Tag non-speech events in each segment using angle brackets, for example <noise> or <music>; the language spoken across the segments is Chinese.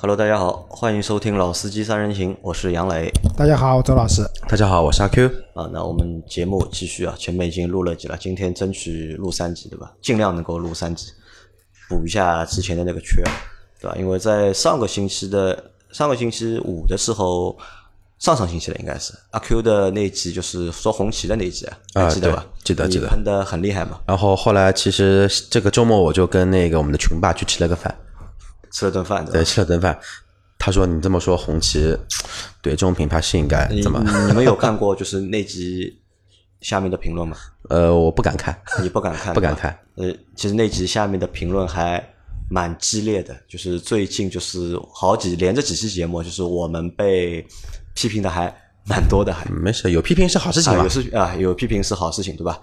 Hello，大家好，欢迎收听《老司机三人行》，我是杨磊。大家好，周老师。大家好，我是阿 Q。啊，那我们节目继续啊，前面已经录了几了，今天争取录三集，对吧？尽量能够录三集，补一下之前的那个缺，对吧？因为在上个星期的上个星期五的时候，上上星期了应该是阿 Q 的那一集，就是说红旗的那一集啊，记得吧？记得记得。喷的很厉害嘛。然后后来其实这个周末我就跟那个我们的群霸去吃了个饭。吃了顿饭，对，吃了顿饭。他说：“你这么说，红旗 <tsk> 对这种品牌是应该怎么？”你们有看过就是那集下面的评论吗？<laughs> 呃，我不敢看，你不敢看，不敢看。呃，其实那集下面的评论还蛮激烈的，就是最近就是好几连着几期节目，就是我们被批评的还蛮多的，还没事，有批评是好事情嘛？有是啊，有批评是好事情，对吧？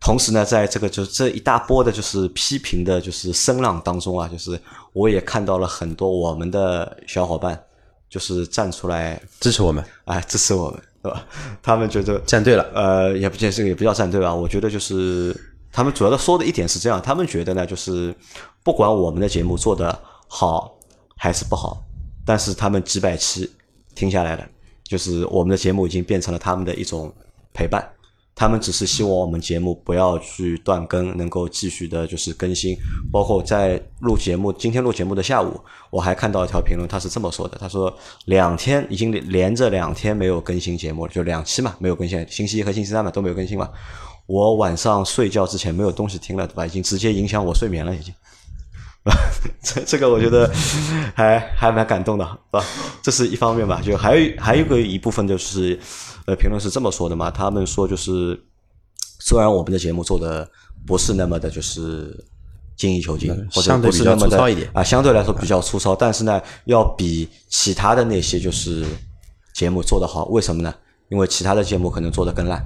同时呢，在这个就这一大波的，就是批评的，就是声浪当中啊，就是我也看到了很多我们的小伙伴，就是站出来支持我们，哎，支持我们，对吧？他们觉得站队了，呃，也不见这个也不叫站队吧。我觉得就是他们主要的说的一点是这样，他们觉得呢，就是不管我们的节目做的好还是不好，但是他们几百期听下来了，就是我们的节目已经变成了他们的一种陪伴。他们只是希望我们节目不要去断更，能够继续的，就是更新。包括在录节目，今天录节目的下午，我还看到一条评论，他是这么说的：他说两天已经连着两天没有更新节目了，就两期嘛，没有更新，星期一和星期三嘛都没有更新嘛。我晚上睡觉之前没有东西听了，对吧？已经直接影响我睡眠了，已经。这 <laughs> 这个我觉得还还蛮感动的，是吧？这是一方面吧，就还有还有个一部分就是。呃，评论是这么说的嘛？他们说就是，虽然我们的节目做的不是那么的，就是精益求精，或者不是那么的啊，相对来说比较粗糙，但是呢，要比其他的那些就是节目做的好。为什么呢？因为其他的节目可能做的更烂。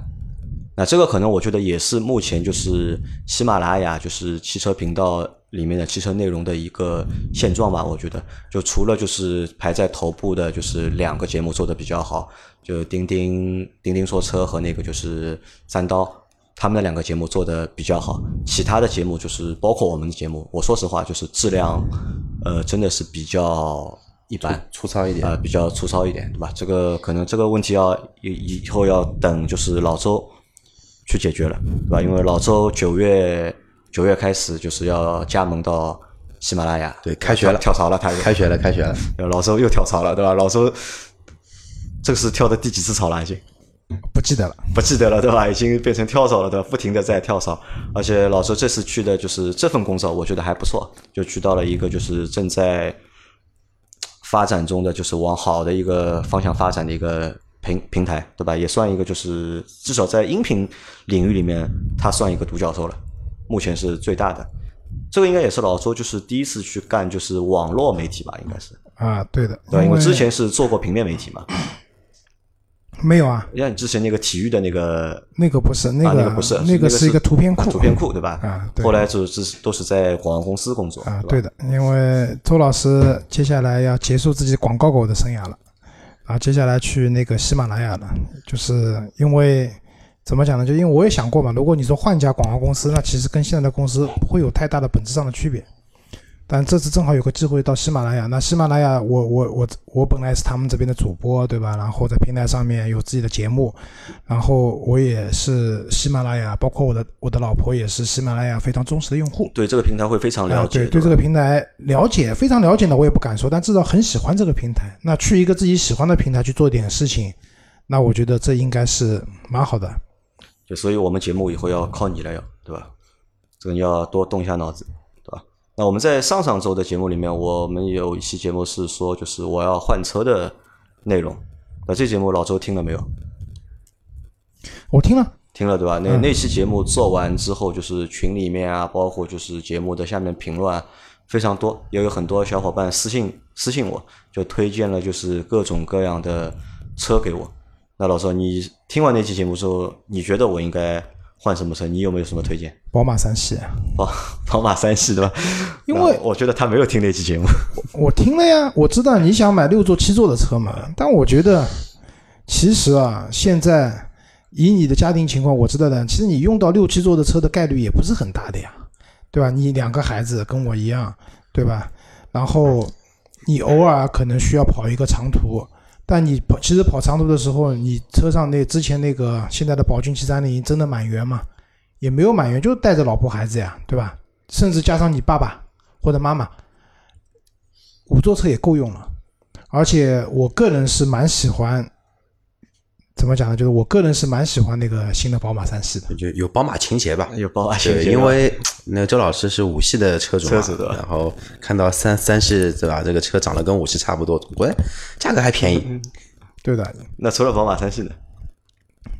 那这个可能我觉得也是目前就是喜马拉雅就是汽车频道里面的汽车内容的一个现状吧。我觉得，就除了就是排在头部的，就是两个节目做的比较好。就钉钉钉钉说车和那个就是三刀，他们那两个节目做的比较好，其他的节目就是包括我们的节目，我说实话就是质量，呃，真的是比较一般，粗糙一点啊，比较粗糙一点，对吧？这个可能这个问题要以以后要等就是老周去解决了，对吧？因为老周九月九月开始就是要加盟到喜马拉雅，对，开学了，跳槽了，他开学了，开学了，老周又跳槽了，对吧？老周。这个是跳的第几次槽了？已经不记得了，不记得了，对吧？已经变成跳槽了，对吧？不停的在跳槽，而且老周这次去的就是这份工作，我觉得还不错，就去到了一个就是正在发展中的，就是往好的一个方向发展的一个平平台，对吧？也算一个就是至少在音频领域里面，他算一个独角兽了，目前是最大的。这个应该也是老周就是第一次去干就是网络媒体吧，应该是啊，对的，对，因为之前是做过平面媒体嘛。没有啊，像你之前那个体育的那个，那个不是，那个不是，那个是一个图片库，图片库对吧？啊，对后来就是都是在广告公司工作啊，对的，因为周老师接下来要结束自己广告狗的生涯了，啊，接下来去那个喜马拉雅了，就是因为怎么讲呢？就因为我也想过嘛，如果你说换一家广告公司，那其实跟现在的公司不会有太大的本质上的区别。但这次正好有个机会到喜马拉雅，那喜马拉雅，我我我我本来是他们这边的主播，对吧？然后在平台上面有自己的节目，然后我也是喜马拉雅，包括我的我的老婆也是喜马拉雅非常忠实的用户。对这个平台会非常了解，对对这个平台了解非常了解的，我也不敢说，但至少很喜欢这个平台。那去一个自己喜欢的平台去做点事情，那我觉得这应该是蛮好的。就所以我们节目以后要靠你了，要对吧？这个你要多动一下脑子。那我们在上上周的节目里面，我们有一期节目是说，就是我要换车的内容。那这节目老周听了没有？我听了，听了对吧？那那期节目做完之后，就是群里面啊，包括就是节目的下面评论啊，非常多，也有很多小伙伴私信私信我，就推荐了就是各种各样的车给我。那老周，你听完那期节目之后，你觉得我应该？换什么车？你有没有什么推荐？宝马三系，宝 <laughs> 宝马三系对吧？因为我觉得他没有听那期节目。<laughs> 我听了呀，我知道你想买六座七座的车嘛。但我觉得，其实啊，现在以你的家庭情况，我知道的，其实你用到六七座的车的概率也不是很大的呀，对吧？你两个孩子跟我一样，对吧？然后你偶尔可能需要跑一个长途，但你跑其实跑长途的时候，你车上那之前那个现在的宝骏七三零真的满员吗？也没有满员，就带着老婆孩子呀，对吧？甚至加上你爸爸或者妈妈，五座车也够用了。而且我个人是蛮喜欢，怎么讲呢？就是我个人是蛮喜欢那个新的宝马三系的。就有宝马情节吧，<laughs> 有宝马情对，节，因为那个周老师是五系的车主嘛，车主对吧然后看到三三系对吧，这个车长得跟五系差不多，喂，价格还便宜，对的，那除了宝马三系呢？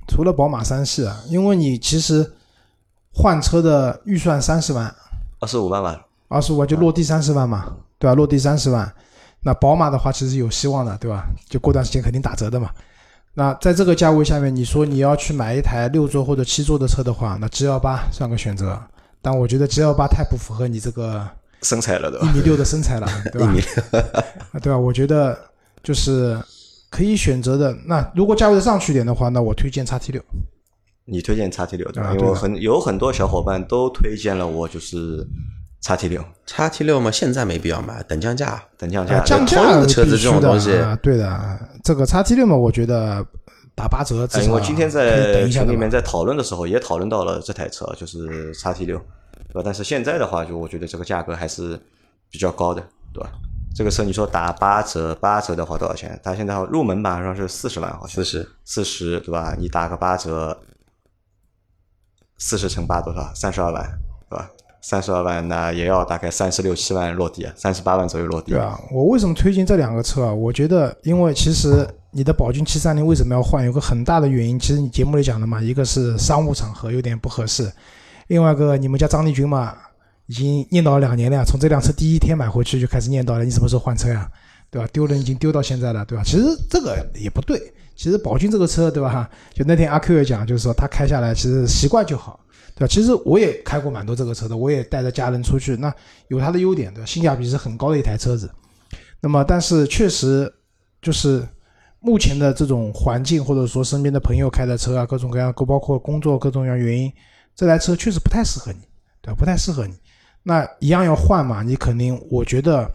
除了宝马三系啊，因为你其实换车的预算三十万，二十五万吧，二十五万就落地三十万嘛，对吧？落地三十万，那宝马的话其实有希望的，对吧？就过段时间肯定打折的嘛。那在这个价位下面，你说你要去买一台六座或者七座的车的话，那 G L 八算个选择，但我觉得 G L 八太不符合你这个身材了 <laughs> 对吧？一米六的身材了，对吧？一米六，对吧？我觉得就是可以选择的。那如果价位上去一点的话，那我推荐叉 T 六。你推荐叉 T 六对吧？啊对的因为很有很多小伙伴都推荐了我，就是叉 T 六叉 T 六嘛，现在没必要买，等降价。等降价，啊降价的车子这种东西啊，对的，这个叉 T 六嘛，我觉得打八折，因为今天在群里面在讨论的时候，也讨论到了这台车，就是叉 T 六，对吧？但是现在的话，就我觉得这个价格还是比较高的，对吧？这个车你说打八折，八折的话多少钱？它现在入门版上是四十万，好像四十，四十，对吧？你打个八折，四十乘八多少？三十二万，对吧？三十二万，那也要大概三十六七万落地，三十八万左右落地。对啊，我为什么推荐这两个车啊？我觉得，因为其实你的宝骏七三零为什么要换，有个很大的原因，其实你节目里讲的嘛，一个是商务场合有点不合适，另外一个你们家张丽君嘛，已经念叨两年了，从这辆车第一天买回去就开始念叨了，你什么时候换车呀？对吧？丢人已经丢到现在了，对吧？其实这个也不对，其实宝骏这个车，对吧？就那天阿 Q 也讲，就是说他开下来其实习惯就好。对吧？其实我也开过蛮多这个车的，我也带着家人出去，那有它的优点，对吧？性价比是很高的一台车子。那么，但是确实就是目前的这种环境，或者说身边的朋友开的车啊，各种各样，包括工作各种各样原因，这台车确实不太适合你，对吧？不太适合你。那一样要换嘛，你肯定，我觉得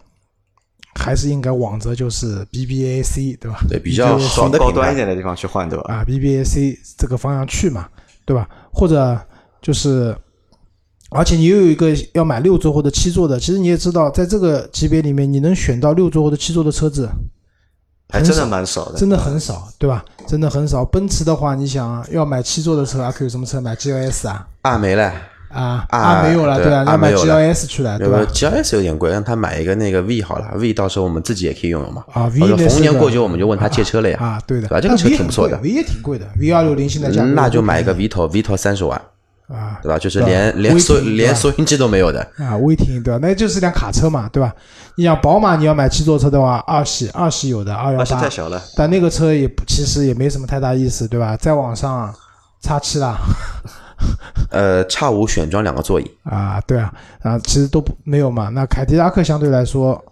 还是应该往着就是 BBAC，对吧？对，比较好的高。端一点的地方去换，对吧？啊 BBAC 这个方向去嘛，对吧？或者就是，而且你又有一个要买六座或者七座的，其实你也知道，在这个级别里面，你能选到六座或者七座的车子，还真的蛮少的，真的很少，对吧？真的很少。奔驰的话，你想啊要买七座的车，阿 Q 有什么车买 GLS 啊？啊没了，啊啊没有了，对啊，要买 GLS 去了，对吧？GLS 有点贵，让他买一个那个 V 好了，V 到时候我们自己也可以拥有嘛。啊，V 逢年过节我们就问他借车了呀。啊，对的，对吧这个车挺不错的，V 也挺贵的，V 二六零现在价那就买一个 Vito Vito 三十万，啊，对吧？就是连连收连收音机都没有的。啊，威霆对吧？那就是辆卡车嘛，对吧？你想宝马，你要买七座车的话，二系二系有的二幺八太小了，但那个车也不其实也没什么太大意思，对吧？再往上叉七啦，呃，叉五选装两个座椅，<laughs> 啊，对啊，啊，其实都不没有嘛。那凯迪拉克相对来说，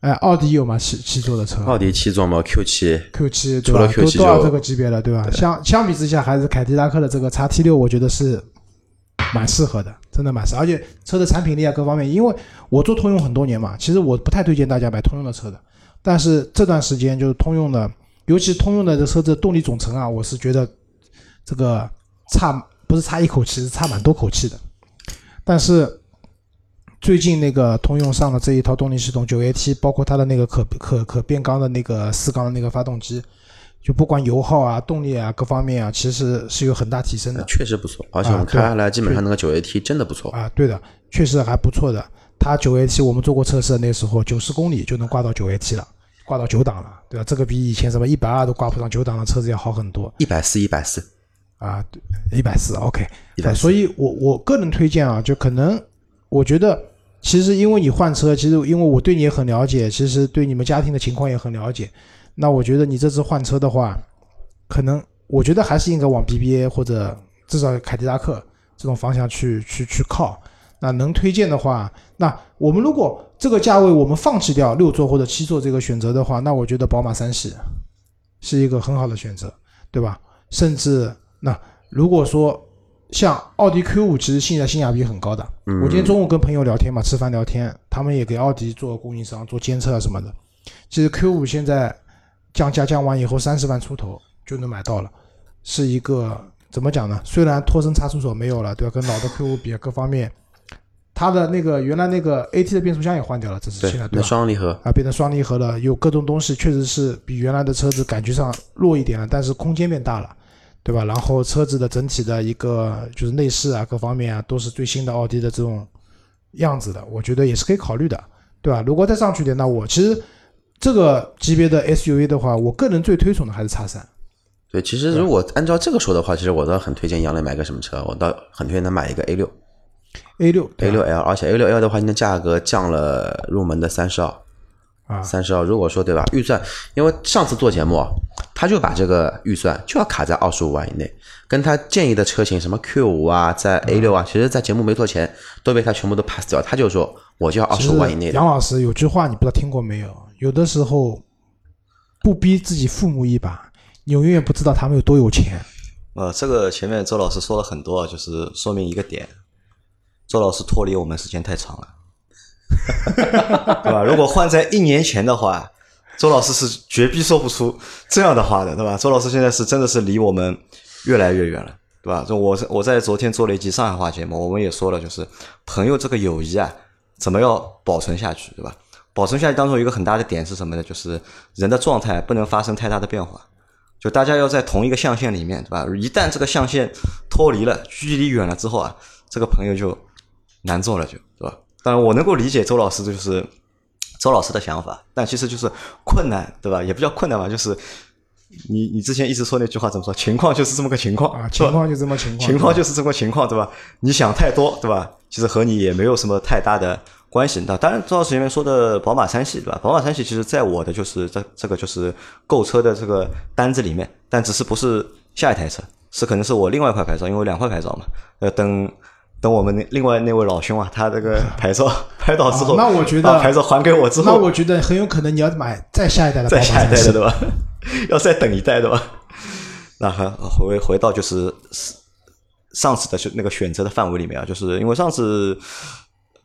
哎，奥迪有吗七七座的车奥迪七座嘛，Q 七，Q 七对除了吧？Q7 都都要就这个级别了，对吧？相相比之下，还是凯迪拉克的这个叉 T 六，我觉得是蛮适合的，真的蛮适。而且车的产品力啊，各方面，因为我做通用很多年嘛，其实我不太推荐大家买通用的车的。但是这段时间就是通用的，尤其通用的这车子动力总成啊，我是觉得这个差不是差一口气，是差蛮多口气的。但是最近那个通用上的这一套动力系统九 AT，包括它的那个可可可变缸的那个四缸的那个发动机，就不管油耗啊、动力啊各方面啊，其实是有很大提升的。确实不错，而且我们开下来基本上那个九 AT 真的不错。啊，对的，确实还不错的。它九 AT 我们做过测试，那时候九十公里就能挂到九 AT 了，挂到九档了，对吧？这个比以前什么一百二都挂不上九档的车子要好很多一百四，一百四，啊，一百四，OK。一百四所以我我个人推荐啊，就可能我觉得，其实因为你换车，其实因为我对你也很了解，其实对你们家庭的情况也很了解，那我觉得你这次换车的话，可能我觉得还是应该往 BBA 或者至少凯迪拉克这种方向去去去靠。那能推荐的话，那我们如果这个价位我们放弃掉六座或者七座这个选择的话，那我觉得宝马三系是一个很好的选择，对吧？甚至那如果说像奥迪 Q 五，其实现在性价比很高的。嗯我今天中午跟朋友聊天嘛，吃饭聊天，他们也给奥迪做供应商做监测啊什么的。其实 Q 五现在降价降完以后，三十万出头就能买到了，是一个怎么讲呢？虽然托森差速锁没有了，对吧？跟老的 Q 五比，各方面，它的那个原来那个 AT 的变速箱也换掉了，这次对现在，对那吧？双离合，啊，变成双离合了，有各种东西，确实是比原来的车子感觉上弱一点了，但是空间变大了，对吧？然后车子的整体的一个就是内饰啊，各方面啊，都是最新的奥迪的这种样子的，我觉得也是可以考虑的，对吧？如果再上去一点，那我其实这个级别的 SUV 的话，我个人最推崇的还是叉三。对，其实如果按照这个说的话，其实我倒很推荐杨磊买个什么车，我倒很推荐他买一个 A 六 A 六 A 六 L，而且 A 六 L 的话，现在价格降了入门的三十二，啊，三十二。如果说对吧，预算，因为上次做节目啊，他就把这个预算就要卡在二十五万以内，跟他建议的车型什么 Q 五啊，在 A 六啊，其实在节目没做前都被他全部都 pass 掉，他就说我就要二十五万以内。杨老师有句话你不知道听过没有？有的时候不逼自己父母一把，你永远不知道他们有多有钱。呃，这个前面周老师说了很多，就是说明一个点，周老师脱离我们时间太长了，<laughs> 对吧？如果换在一年前的话，周老师是绝逼说不出这样的话的，对吧？周老师现在是真的是离我们越来越远了，对吧？就我我在昨天做了一期上海话节目，我们也说了，就是朋友这个友谊啊，怎么要保存下去，对吧？保存下来当中有一个很大的点是什么呢？就是人的状态不能发生太大的变化。就大家要在同一个象限里面，对吧？一旦这个象限脱离了，距离远了之后啊，这个朋友就难做了，就对吧？当然，我能够理解周老师的就是周老师的想法，但其实就是困难，对吧？也不叫困难吧，就是你你之前一直说那句话怎么说？情况就是这么个情况啊，<laughs> 情况就这么情况，情况就是这么情况，对吧？你想太多，对吧？其实和你也没有什么太大的关系。那当然，周老师前面说的宝马三系，对吧？宝马三系其实在我的就是这这个就是购车的这个单子里面，但只是不是下一台车，是可能是我另外一块牌照，因为两块牌照嘛。呃，等等我们那另外那位老兄啊，他这个牌照 <laughs> 拍到之后，啊那我觉得把牌照还给我之后，那我觉得很有可能你要买再下一代的再下一代的对吧？<laughs> 要再等一代的吧？那还回回到就是上次的选那个选择的范围里面啊，就是因为上次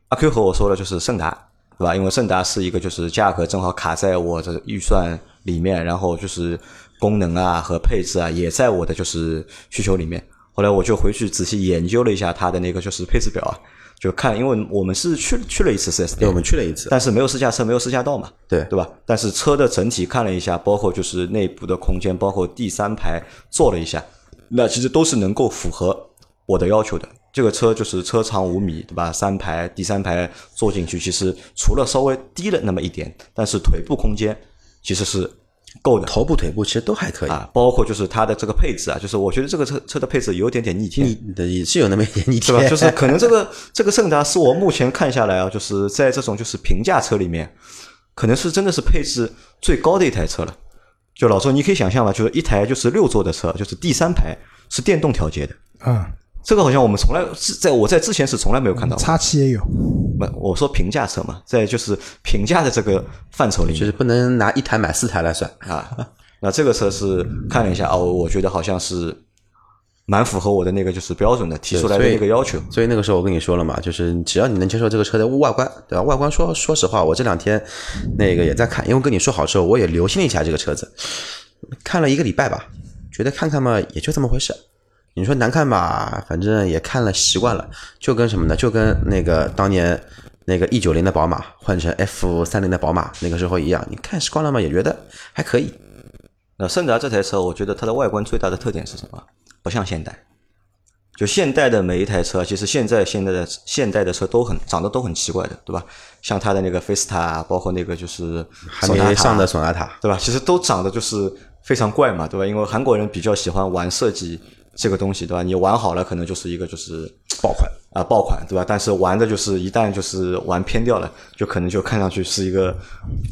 阿 Q 和我说了，就是胜达对吧？因为胜达是一个就是价格正好卡在我的预算里面，然后就是功能啊和配置啊也在我的就是需求里面。后来我就回去仔细研究了一下它的那个就是配置表啊，就看，因为我们是去去了一次四 S 对，店我，们去了一次，但是没有试驾车，没有试驾到嘛，对对吧？但是车的整体看了一下，包括就是内部的空间，包括第三排坐了一下，那其实都是能够符合我的要求的。这个车就是车长五米，对吧？三排第三排坐进去，其实除了稍微低了那么一点，但是腿部空间其实是够的。头部腿部其实都还可以。啊，包括就是它的这个配置啊，就是我觉得这个车车的配置有点点逆天，也是有那么一点逆天对吧？天，就是可能这个这个胜达是我目前看下来啊，就是在这种就是平价车里面，可能是真的是配置最高的一台车了。就老周，你可以想象吧，就是一台就是六座的车，就是第三排是电动调节的，嗯，这个好像我们从来是在我在之前是从来没有看到过。叉七也有，不，我说平价车嘛，在就是平价的这个范畴里面就是不能拿一台买四台来算。啊，那这个车是看了一下哦，我觉得好像是蛮符合我的那个就是标准的提出来的所以那个要求。所以那个时候我跟你说了嘛，就是只要你能接受这个车的外观，对吧？外观说说实话，我这两天那个也在看，因为跟你说好之后，我也留心了一下这个车子，看了一个礼拜吧，觉得看看嘛，也就这么回事。你说难看吧，反正也看了习惯了，就跟什么呢？就跟那个当年那个 E 九零的宝马换成 F 三零的宝马那个时候一样，你看习惯了嘛，也觉得还可以。那胜达这台车，我觉得它的外观最大的特点是什么？不像现代。就现代的每一台车，其实现在现在的现代的车都很长得都很奇怪的，对吧？像它的那个菲斯塔，包括那个就是还没上的索纳塔，对吧？其实都长得就是非常怪嘛，对吧？因为韩国人比较喜欢玩设计这个东西，对吧？你玩好了，可能就是一个就是爆款。啊爆款，对吧？但是玩的就是一旦就是玩偏掉了，就可能就看上去是一个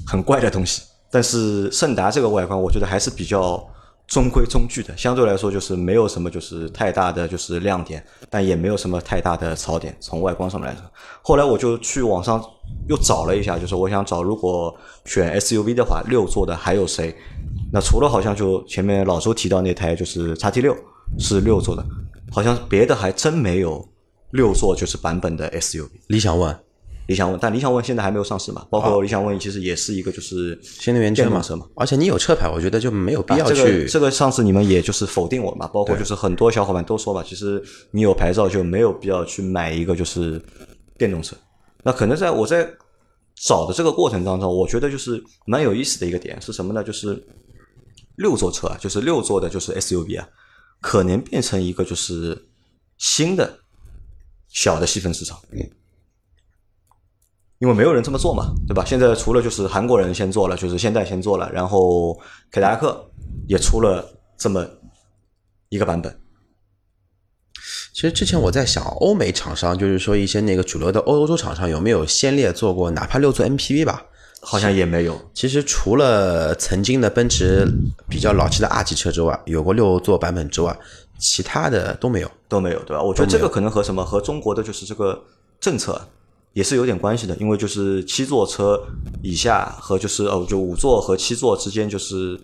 很怪的东西。但是胜达这个外观，我觉得还是比较中规中矩的，相对来说就是没有什么就是太大的就是亮点，但也没有什么太大的槽点。从外观上面来说，后来我就去网上又找了一下，就是我想找如果选 SUV 的话，六座的还有谁？那除了好像就前面老周提到那台就是叉 T 六是六座的，好像别的还真没有六座就是版本的 SUV。理想 ONE 理想 ONE，但理想 ONE 现在还没有上市嘛，包括理想 ONE 其实也是一个就是新能源车嘛电动车嘛。而且你有车牌，我觉得就没有必要啊这去个这个上次你们也就是否定我嘛，包括就是很多小伙伴都说嘛，其实你有牌照就没有必要去买一个就是电动车。那可能在我在找的这个过程当中，我觉得就是蛮有意思的一个点是什么呢？就是六座车啊，就是六座的，就是 SUV 啊，可能变成一个就是新的小的细分市场。因为没有人这么做嘛，对吧？现在除了就是韩国人先做了，就是现代先做了，然后凯迪拉克也出了这么一个版本。其实之前我在想，欧美厂商就是说一些那个主流的欧洲厂商有没有先烈做过哪怕六座 MPV 吧？好像也没有，其实除了曾经的奔驰比较老气的 R 级车之外，有过六座版本之外，其他的都没有。都没有，对吧？我觉得这个可能和什么和中国的就是这个政策也是有点关系的，因为就是七座车以下和就是哦就五座和七座之间就是。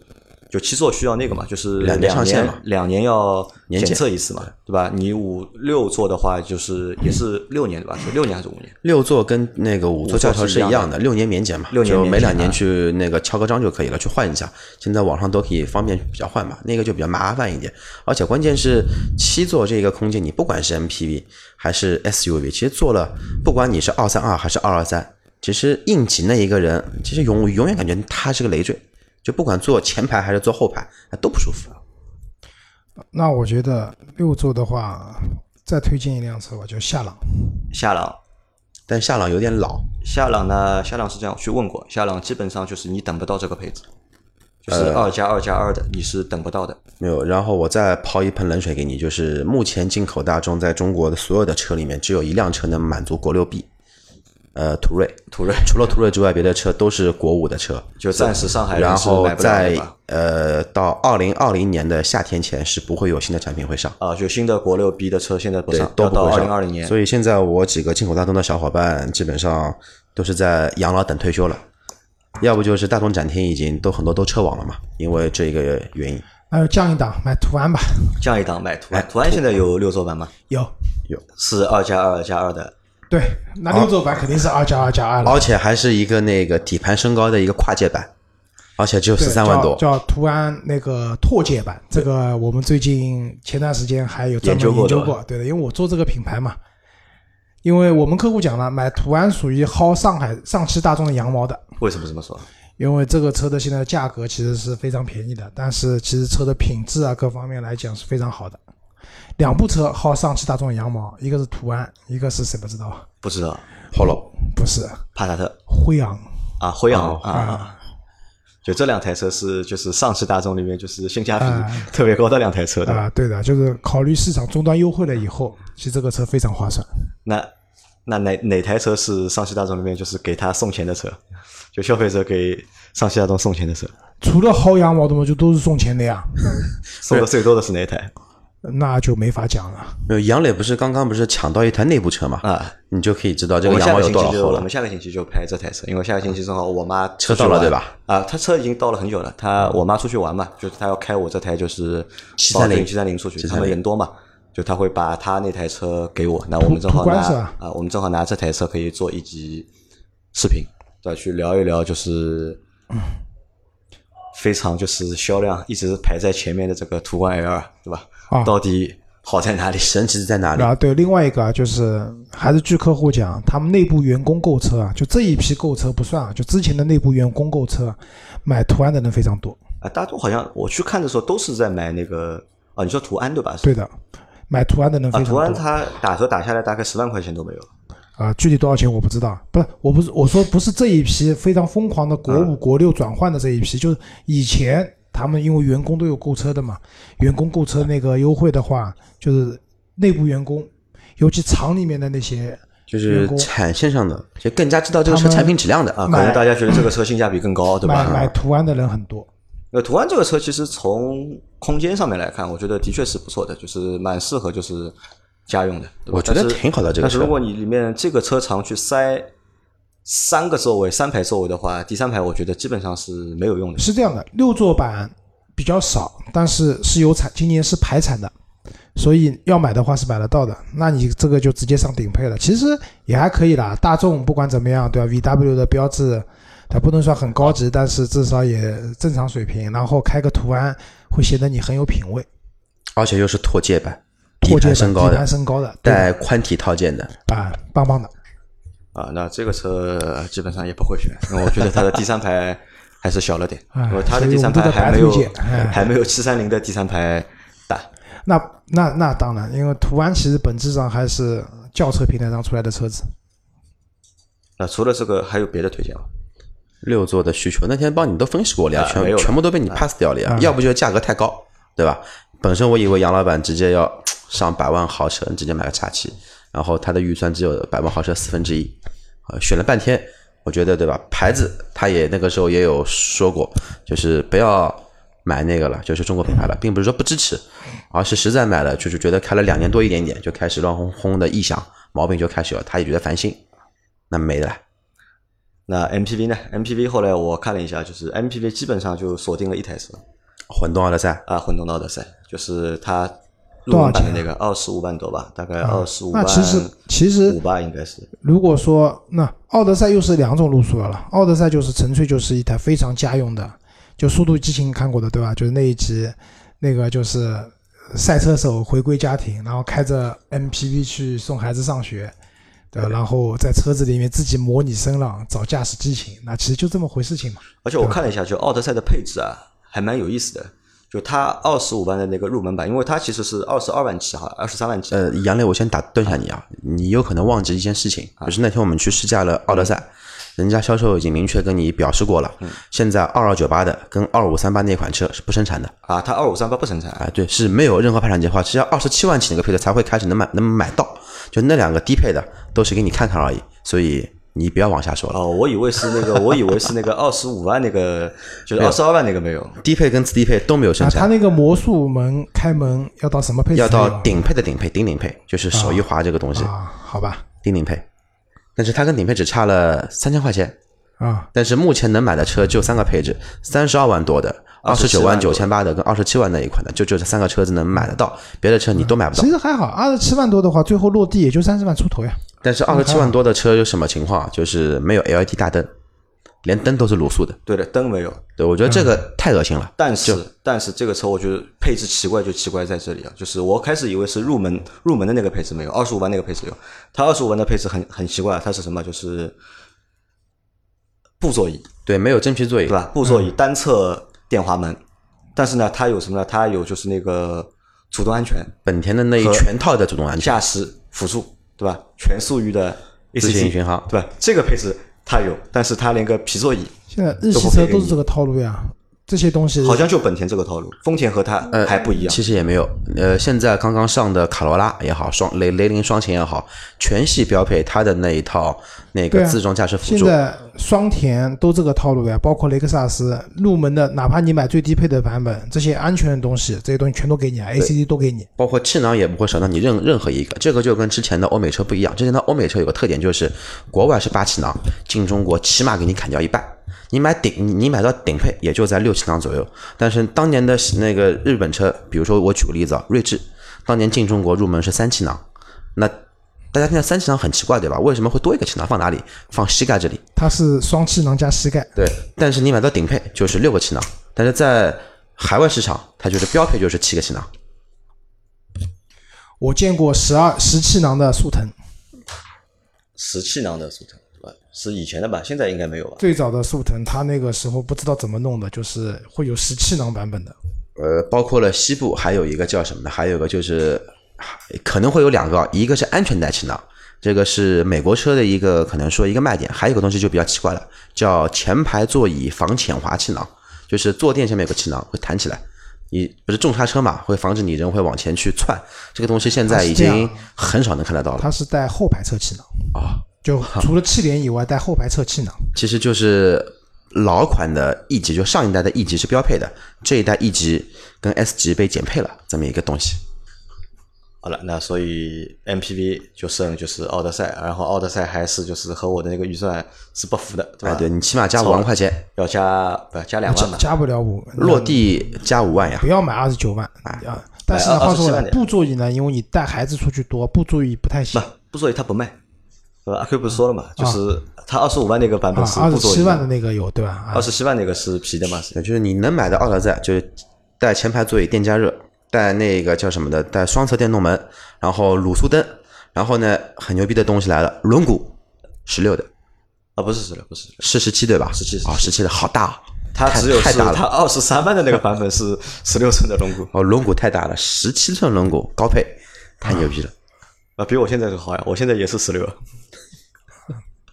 就七座需要那个嘛，就是两两年上线嘛两年要检测一次嘛，对吧？你五六座的话，就是也是六年对吧？是六年还是五年？六座跟那个五座轿车是一样的，六年免检嘛，六年就每两年去那个敲个章就可以了，去换一下。现在网上都可以方便比较换嘛，那个就比较麻烦一点。而且关键是七座这个空间，你不管是 MPV 还是 SUV，其实做了，不管你是二三二还是二二三，其实应急那一个人，其实永永远感觉他是个累赘，就不管坐前排还是坐后排，都不舒服。那我觉得六座的话，再推荐一辆车吧，就夏朗。夏朗，但夏朗有点老，夏朗呢？夏朗是这样，我去问过，夏朗基本上就是你等不到这个配置，就是呃二加二加二的，你是等不到的。没有，然后我再抛一盆冷水给你，就是目前进口大众在中国的所有的车里面，只有一辆车能满足国六 B，呃，途锐。途锐除了途锐之外，别的车都是国五的车。就暂时上海人然后是买不到的在？呃到二零二零年的夏天前是不会有新的产品会上，啊，就新的国六 B 的车现在不对上，，都到都不会上。二零二零年。所以现在我几个进口大众的小伙伴基本上都是在养老等退休了，要不就是大众展厅已经都很多都撤网了嘛，因为这个原因。那就降一档，买途安吧。降一档买途哎安，途安现在有六座版吗？有，是二加二加二的，对，那六座版肯定是二加二加二了。而且还是一个那个底盘升高的一个跨界版，而且只有对十三万多。叫叫途安那个拓界版，这个我们最近前段时间还有专门研究研究过，对的，因为我做这个品牌嘛，因为我们客户讲了，买途安属于薅上海上汽大众的羊毛的，为什么这么说？因为这个车的现在的价格其实是非常便宜的，但是其实车的品质啊各方面来讲是非常好的。两部车薅上汽大众羊毛，一个是途安，一个是谁不知道？不知道，Polo。不是。帕萨特。辉昂。啊，辉昂哦啊啊，就这两台车是就是上汽大众里面就是性价比啊特别高的两台车？啊，对的，就是考虑市场终端优惠了以后，其实这个车非常划算。那那哪哪台车是上汽大众里面就是给他送钱的车？就消费者给上汽大众送钱的车，除了薅羊毛的嘛，就都是送钱的呀，<laughs> 送的最多的是哪一台那就没法讲了。没有杨磊不是刚刚不是抢到一台内部车嘛？啊？你就可以知道这个羊毛有个星期就我多少厚了。们下个星期就拍这台车，因为下个星期正好我妈车到了对吧？啊，他车已经到了很久了。他我妈出去玩嘛，就是他要开我这台就是七三零七三零出去，730他们人多嘛，就他会把他那台车给我，那我们正好拿啊，我们正好拿这台车可以做一集视频，对吧？去聊一聊就是非常就是销量一直排在前面的这个途观 L，对吧？啊到底好在哪里？神奇在哪里啊？对，另外一个啊，就是还是据客户讲，他们内部员工购车啊，就这一批购车不算啊，就之前的内部员工购车，买途安的人非常多。啊，大多好像我去看的时候都是在买那个啊，你说途安对吧？对的，买途安的人啊，非常多。途安它打折打下来大概十万块钱都没有。啊，具体多少钱我不知道，不是，我不是我说不是这一批非常疯狂的国五、国六转换的这一批，就是以前他们因为员工都有购车的嘛，员工购车那个优惠的话，就是内部员工，尤其厂里面的那些就是产线上的，就更加知道这个车产品质量的啊，可能大家觉得这个车性价比更高，对吧？买途安的人很多。那途安这个车其实从空间上面来看，我觉得的确是不错的，就是蛮适合就是家用的，我觉得挺好的这个车但是如果你里面这个车长去塞三个座位、三排座位的话，第三排我觉得基本上是没有用的。是这样的，六座版比较少，但是是有产，今年是排产的，所以要买的话是买得到的。那你这个就直接上顶配了，其实也还可以啦。大众不管怎么样，对吧？VW 的标志它不能说很高级，但是至少也正常水平。然后开个途安会显得你很有品位，而且又是拓界版，底盘升高的盘，升高的，对带宽体套件的。啊，棒棒的。啊，那这个车基本上也不会选，因为我觉得它的第三排还是小了点，哎因为它的第三排还没有还没有七三零的第三排大。那那那当然，因为途安其实本质上还是轿车平台上出来的车子。那除了这个，还有别的推荐吗？六座的需求，那天帮你都分析过了呀，全啊没有全部都被你 pass 掉了呀。啊要不就是价格太高，对吧？本身我以为杨老板直接要上百万豪车，直接买个叉七，然后他的预算只有百万豪车四分之一，啊，选了半天，我觉得对吧？牌子他也那个时候也有说过，就是不要买那个了，就是中国品牌了，并不是说不支持，而是实在买了，就是觉得开了两年多一点点，就开始乱哄哄的异响，毛病就开始了，他也觉得烦心，那没了。那 MPV 呢？MPV 后来我看了一下，就是 MPV 基本上就锁定了一台车混动奥德赛，啊，混动的奥德赛，就是它入多少钱啊门版的那个二十五万多吧，大概二十五万那其实其实五吧，应该是如果说那奥德赛又是两种路数了了，奥德赛就是纯粹就是一台非常家用的，就《速度与激情》看过的对吧？就是那一集，那个就是赛车手回归家庭，然后开着 MPV 去送孩子上学，对吧？然后在车子里面自己模拟声浪，找驾驶激情，那其实就这么回事情嘛。而且我看了一下，就奥德赛的配置啊，还蛮有意思的。就它二十五万的那个入门版，因为它其实是二十二万起哈，二十三万起。呃，杨磊，我先打断一下你啊，你有可能忘记一件事情，就是那天我们去试驾了奥德赛，人家销售已经明确跟你表示过了，现在二二九八的跟二五三八那款车是不生产的。啊，它二五三八不生产，啊，对，是没有任何派产计划，只要二十七万起那个配置才会开始能买能买到，就那两个低配的都是给你看看而已，所以你不要往下说了，哦，我以为是那个，<laughs> 我以为是那个二十五万那个，就是二十二万那个没有。低配跟次低配都没有生产，它产，那个魔术门开门要到什么配置要？到顶配的顶配顶顶配，就是手一滑这个东西，啊，好吧，顶顶配，但是它跟顶配只差了三千块钱。啊，但是目前能买的车就三个配置，三十二万多的、二十九万九千八的跟二十七万那一款的，就就这三个车子能买得到，别的车你都买不到其。实还好，二十七万多的话，最后落地也就三十万出头呀。但是二十七万多的车有什么情况？就是没有 LED 大灯，连灯都是卤素的。对的，灯没有。对，我觉得这个太恶心了。但是但是这个车我觉得配置奇怪就奇怪在这里啊，就是我开始以为是入门入门的那个配置没有，二十五万那个配置有，它二十五万的配置很很奇怪，它是什么？就是布座椅，对，没有真皮座椅对，吧？布座椅单侧电滑门，但是呢，它有什么呢？它有就是那个主动安全、本田的那一全套的主动安全，驾驶辅助，对吧？全速域的自适应 ACC，巡航。对吧？这个配置它有，但是它连个皮座椅现在日系车都是这个套路呀，这些东西好像就本田这个套路，丰田和它还不一样。其实也没有，呃，现在刚刚上的卡罗拉也好，双雷雷凌双擎也好，全系标配它的那一套那个自动驾驶辅助，现在双田都这个套路呀，包括雷克萨斯入门的，哪怕你买最低配的版本，这些安全的东西，这些东西全都给你啊，ACD 都给你。包括气囊也不会少到你任任何一个，这个就跟之前的欧美车不一样。之前的欧美车有个特点就是，国外是八气囊，进中国起码给你砍掉一半。你买顶，你你买到顶配也就在六气囊左右。但是当年的那个日本车，比如说我举个例子啊，锐志，当年进中国入门是三气囊，那大家现在三气囊很奇怪对吧？为什么会多一个气囊？放哪里？放膝盖这里。它是双气囊加膝盖，对，但是你买到顶配就是六个气囊，但是在海外市场它就是标配就是七个气囊。我见过十二十气囊的速腾，十气囊的速腾？是以前的吧？现在应该没有吧？最早的速腾，它那个时候不知道怎么弄的，就是会有十气囊版本的。呃，包括了西部，还有一个叫什么呢？还有一个就是可能会有两个，一个是安全带气囊，这个是美国车的一个可能说一个卖点。还有一个东西就比较奇怪了，叫前排座椅防潜滑气囊，就是坐垫下面有个气囊会弹起来。你不是重刹车嘛，会防止你人会往前去窜。这个东西现在已经很少能看得到了它是带后排侧气囊，啊、就除了气帘以外带后排侧气囊。其实就是老款的 E 级，就上一代的 E 级是标配的，这一代 E 级跟 S 级被减配了这么一个东西。好了，那所以 MPV 就剩就是奥德赛，然后奥德赛还是就是和我的那个预算是不符的，对吧？哎，对你起码加五万块钱，要加不要加两万吧？加不了五，落地加五万呀不。要买二十九万啊！但是呢，话说回来，布座椅呢，因为你带孩子出去多，布座椅不太行不，布座椅它不卖，呃，阿 Q 不是说了嘛，就是他二十五万那个版本是，二是不座椅十七万的那个有对吧？啊二十七万那个是皮的嘛？是就是你能买的奥德赛，就是带前排座椅电加热，带那个叫什么的，带双侧电动门，然后卤素灯，然后呢，很牛逼的东西来了，轮毂十六的，啊，不是十六，不是是十七对吧？17啊，十七的好大啊，它只有是太大了。它二十三万的那个版本是十六寸的轮毂，哦，轮毂太大了，十七寸轮毂高配，太牛逼了。啊，比我现在这个好呀，我现在也是十六。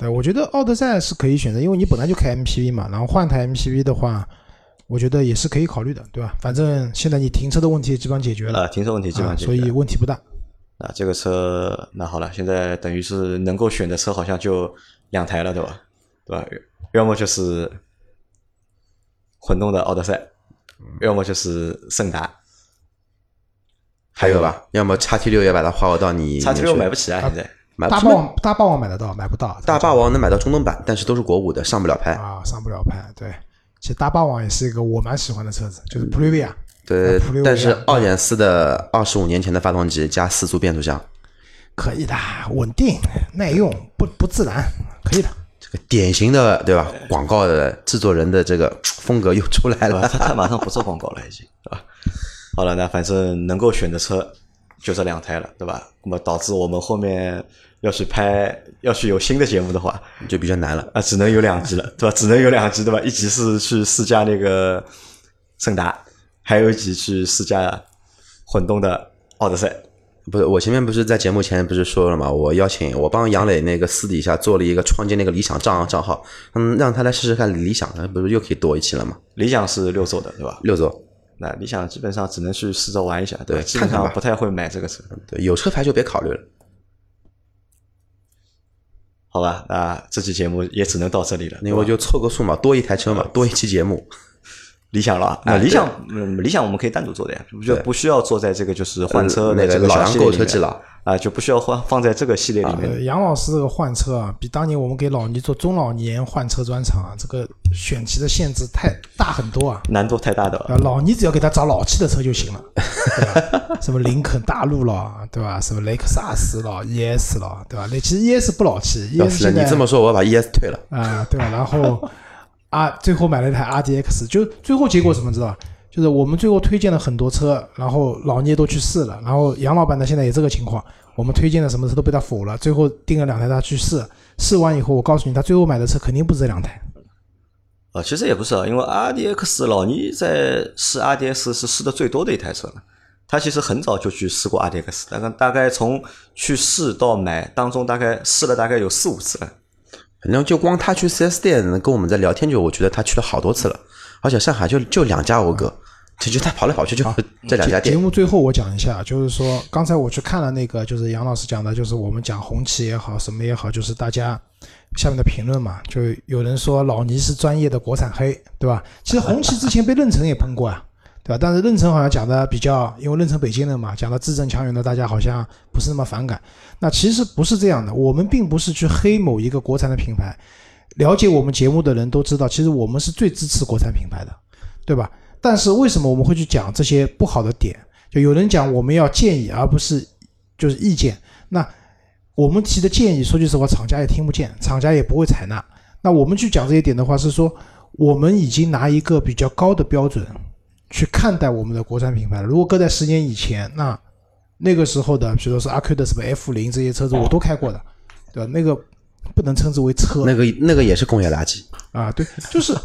对，我觉得奥德赛是可以选择，因为你本来就开 MPV 嘛，然后换台 MPV 的话，我觉得也是可以考虑的，对吧？反正现在你停车的问题基本上解决了，啊，停车问题基本啊，上解决了所以问题不大。啊，这个车那好了，现在等于是能够选的车好像就两台了，对吧？对吧？要么就是混动的奥德赛，要么就是胜达。还有吧，要么叉 T 六也把它划到你叉 T 六买不起啊，现在大买不起霸王大霸王买得到，买不到。大霸王能买到中东版，但是都是国五的，上不了牌。啊，上不了牌。对，其实大霸王也是一个我蛮喜欢的车子，就是普锐维亚。对但是二点四的二十五年前的发动机加四速变速箱，可以的，稳定耐用，不不自然，可以的。这个典型的对吧？广告的制作人的这个风格又出来？了。他他马上不做广告了，已经，对吧？好了，那反正能够选的车就这两台了，对吧？那么导致我们后面要去拍，要去有新的节目的话，就比较难了。啊，只能有两集了，对吧？只能有两集，对吧？一集是去试驾那个圣达，还有一集去试驾混动的奥德赛。不是，我前面不是在节目前不是说了吗？我邀请我帮杨磊那个私底下做了一个创建那个理想账账号，嗯，让他来试试看理想，那不是又可以多一期了吗？理想是六座的，对吧？六座，那理想基本上只能去试着玩一下，对基本上不太会买这个车，对，有车牌就别考虑了。好吧？那这期节目也只能到这里了，那我就凑个数嘛，多一台车嘛，多一期节目。理想了那理想，嗯，理想我们可以单独做的呀，就对不需要坐在这个就是换车那个老杨购车记了啊，就不需要换放在这个系列里面呃，杨老师这个换车啊，比当年我们给老倪做中老年换车专场啊，这个选题的限制太大很多啊。难度太大的。啊，老倪只要给他找老气的车就行了，对吧？<laughs> 什么林肯大陆了，对吧？什么雷克萨斯了，ES 了，对吧？那其实 ES 不老气，ES 你这么说，我要把 ES 退了。啊，对吧？然后啊，最后买了一台 RDX，就最后结果什么知道吧？就是我们最后推荐了很多车，然后老聂都去试了，然后杨老板呢现在也这个情况，我们推荐的什么车都被他否了，最后订了两台他去试，试完以后我告诉你，他最后买的车肯定不止这两台，啊，其实也不是啊，因为 RDX 老倪在试 RDX 是试的最多的一台车了。他其实很早就去试过 RDX，大概大概从去试到买当中，大概试了大概有四五次了。反正就光他去 4S 店跟我们在聊天就，我觉得他去了好多次了，而且上海就就两家讴歌，就就他跑来跑去就 <laughs> 这两家节节。目最后我讲一下，就是说刚才我去看了那个，就是杨老师讲的，就是我们讲红旗也好，什么也好，就是大家下面的评论嘛，就有人说老倪是专业的国产黑，对吧？其实红旗之前被任城也喷过啊，对吧？但是任城好像讲的比较，因为任城北京人嘛，讲的字正腔圆的，大家好像不是那么反感。那其实不是这样的，我们并不是去黑某一个国产的品牌。了解我们节目的人都知道，其实我们是最支持国产品牌的，对吧？但是为什么我们会去讲这些不好的点？就有人讲我们要建议，而不是就是意见。那我们提的建议，说句实话，厂家也听不见，厂家也不会采纳。那我们去讲这些点的话，是说我们已经拿一个比较高的标准去看待我们的国产品牌了。如果搁在十年以前，那那个时候的，比如说是阿 Q 的什么 F 零这些车子，我都开过的，对吧？那个不能称之为车，那个那个也是工业垃圾，啊，对，就是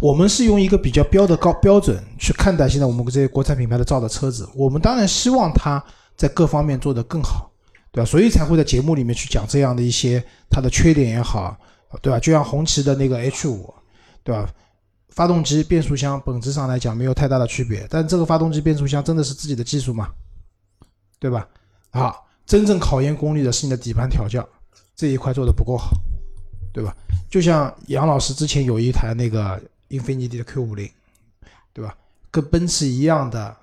我们是用一个比较标的高标准去看待现在我们这些国产品牌的造的车子，我们当然希望它在各方面做得更好，对吧？所以才会在节目里面去讲这样的一些它的缺点也好，对吧？就像红旗的那个 H 五，对吧？发动机、变速箱本质上来讲没有太大的区别，但这个发动机、变速箱真的是自己的技术吗？对吧？啊，真正考验功力的是你的底盘调教这一块做的不够好，对吧？就像杨老师之前有一台那个英菲尼迪的 Q 五零，对吧？跟奔驰一样的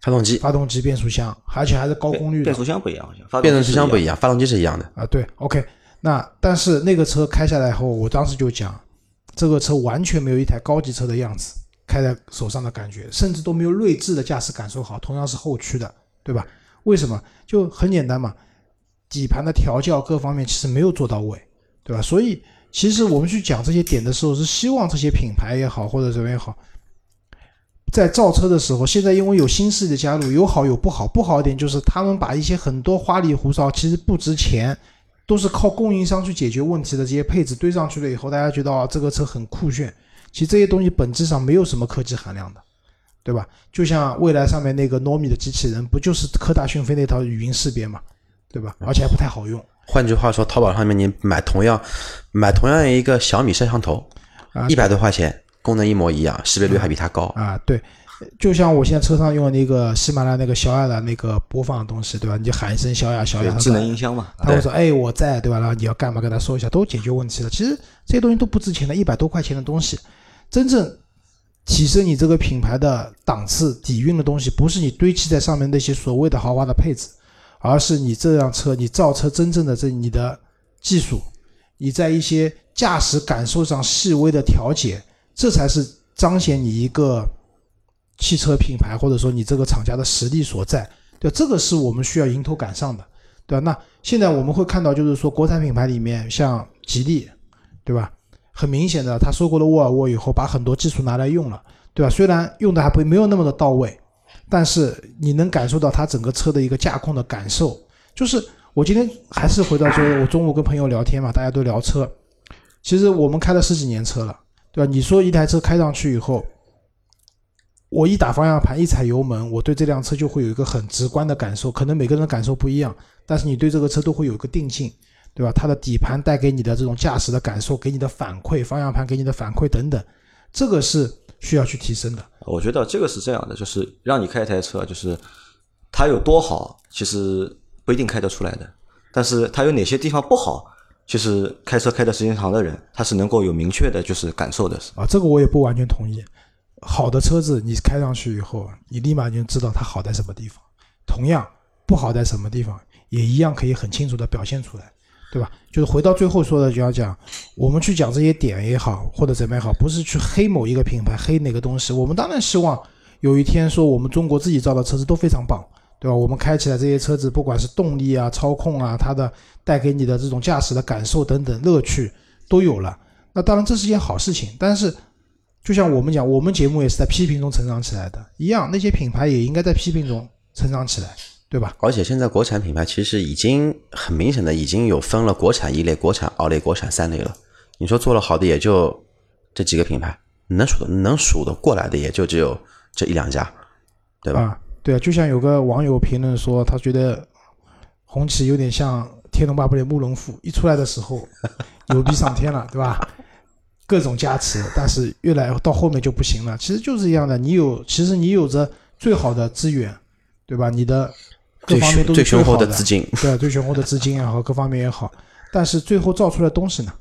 发动机、发动机、变速箱，而且还是高功率的变速箱不一样，好像变速箱不一样，发动机是一样的。啊。对，OK。那但是那个车开下来后，我当时就讲，这个车完全没有一台高级车的样子，开开在手上的感觉，甚至都没有锐志的驾驶感受好。同样是后驱的，对吧？为什么？就很简单嘛，底盘的调教各方面其实没有做到位，对吧？所以其实我们去讲这些点的时候，是希望这些品牌也好，或者怎么也好，在造车的时候，现在因为有新势力的加入，有好有不好。不好一点就是他们把一些很多花里胡哨，其实不值钱，都是靠供应商去解决问题的这些配置堆上去了以后，大家觉得啊这个车很酷炫。其实这些东西本质上没有什么科技含量的，对吧？就像未来上面那个糯米的机器人，不就是科大讯飞那套语音识别嘛，对吧？而且还不太好用。换句话说，淘宝上面你买同样买同样一个小米摄像头，一百多块钱，功能一模一样，识别率还比它高啊。对，就像我现在车上用的那个喜马拉雅那个小雅的那个播放的东西，对吧？你就喊一声小雅，小雅，智能音箱嘛，他会说哎我在，对吧？然后你要干嘛跟他说一下，都解决问题了。其实这些东西都不值钱的，一百多块钱的东西。真正提升你这个品牌的档次、底蕴的东西，不是你堆砌在上面那些所谓的豪华的配置，而是你这辆车你造车真正的这你的技术，你在一些驾驶感受上细微的调节，这才是彰显你一个汽车品牌或者说你这个厂家的实力所在。对，这个是我们需要迎头赶上的，对吧？那现在我们会看到，就是说国产品牌里面，像吉利，对吧？很明显的，他收购了沃尔沃以后，把很多技术拿来用了，对吧？虽然用的还不没有那么的到位，但是你能感受到它整个车的一个驾控的感受。就是我今天还是回到说，我中午跟朋友聊天嘛，大家都聊车。其实我们开了十几年车了，对吧？你说一台车开上去以后，我一打方向盘，一踩油门，我对这辆车就会有一个很直观的感受。可能每个人的感受不一样，但是你对这个车都会有一个定性。对吧？它的底盘带给你的这种驾驶的感受，给你的反馈，方向盘给你的反馈等等，这个是需要去提升的。我觉得这个是这样的，就是让你开一台车，就是它有多好，其实不一定开得出来的。但是它有哪些地方不好，其实开车开的时间长的人，他是能够有明确的，就是感受的。啊，这个我也不完全同意。好的车子，你开上去以后，你立马就知道它好在什么地方。同样，不好在什么地方，也一样可以很清楚的表现出来。对吧？就是回到最后说的，就要讲，我们去讲这些点也好，或者怎么也好，不是去黑某一个品牌，黑哪个东西。我们当然希望有一天说，我们中国自己造的车子都非常棒，对吧？我们开起来这些车子，不管是动力啊、操控啊，它的带给你的这种驾驶的感受等等乐趣都有了。那当然这是件好事情。但是，就像我们讲，我们节目也是在批评中成长起来的一样，那些品牌也应该在批评中成长起来。对吧？而且现在国产品牌其实已经很明显的已经有分了国产一类、国产二类、国产三类了。你说做了好的也就这几个品牌，能数的能数的过来的也就只有这一两家，对吧？啊，对啊，就像有个网友评论说，他觉得红旗有点像《天龙八部》里慕容复，一出来的时候牛逼上天了，对吧？<laughs> 各种加持，但是越来到后面就不行了。其实就是一样的，你有其实你有着最好的资源，对吧？你的各方面都是最雄厚的资金，对，最雄厚的资金也好，各方面也好，但是最后造出来东西呢，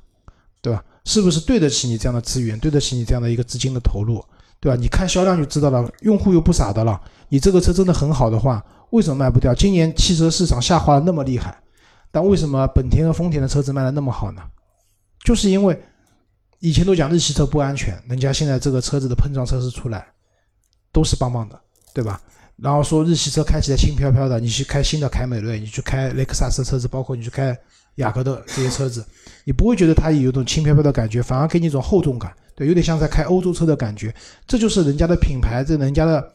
对吧？是不是对得起你这样的资源，对得起你这样的一个资金的投入，对吧？你看销量就知道了，用户又不傻的了。你这个车真的很好的话，为什么卖不掉？今年汽车市场下滑的那么厉害，但为什么本田和丰田的车子卖的那么好呢？就是因为以前都讲日系车不安全，人家现在这个车子的碰撞测试出来都是棒棒的，对吧？然后说日系车开起来轻飘飘的，你去开新的凯美瑞，你去开雷克萨斯车子，包括你去开雅阁的这些车子，你不会觉得它有一种轻飘飘的感觉，反而给你一种厚重感，对，有点像在开欧洲车的感觉。这就是人家的品牌，在人家的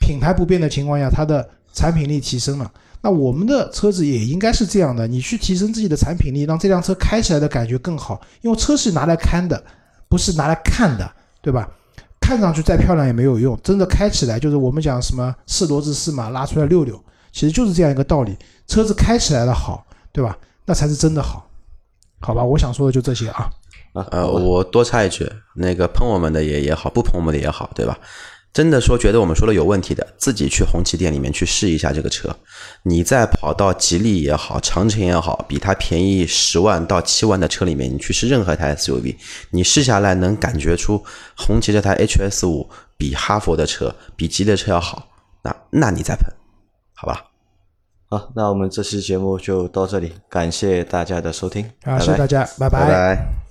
品牌不变的情况下，它的产品力提升了。那我们的车子也应该是这样的，你去提升自己的产品力，让这辆车开起来的感觉更好。因为车是拿来看的，不是拿来看的，对吧？看上去再漂亮也没有用，真的开起来就是我们讲什么四骡子四马拉出来溜溜，其实就是这样一个道理。车子开起来的好，对吧？那才是真的好，好吧？我想说的就这些啊。呃，我多插一句，那个喷我们的也也好，不喷我们的也好，对吧？真的说觉得我们说的有问题的，自己去红旗店里面去试一下这个车。你再跑到吉利也好，长城也好，比它便宜十万到七万的车里面，你去试任何一台 SUV，你试下来能感觉出红旗这台 HS 五比哈佛的车、比吉利的车要好，那那你再喷，好吧？好，那我们这期节目就到这里，感谢大家的收听，啊，谢谢大家，拜拜拜。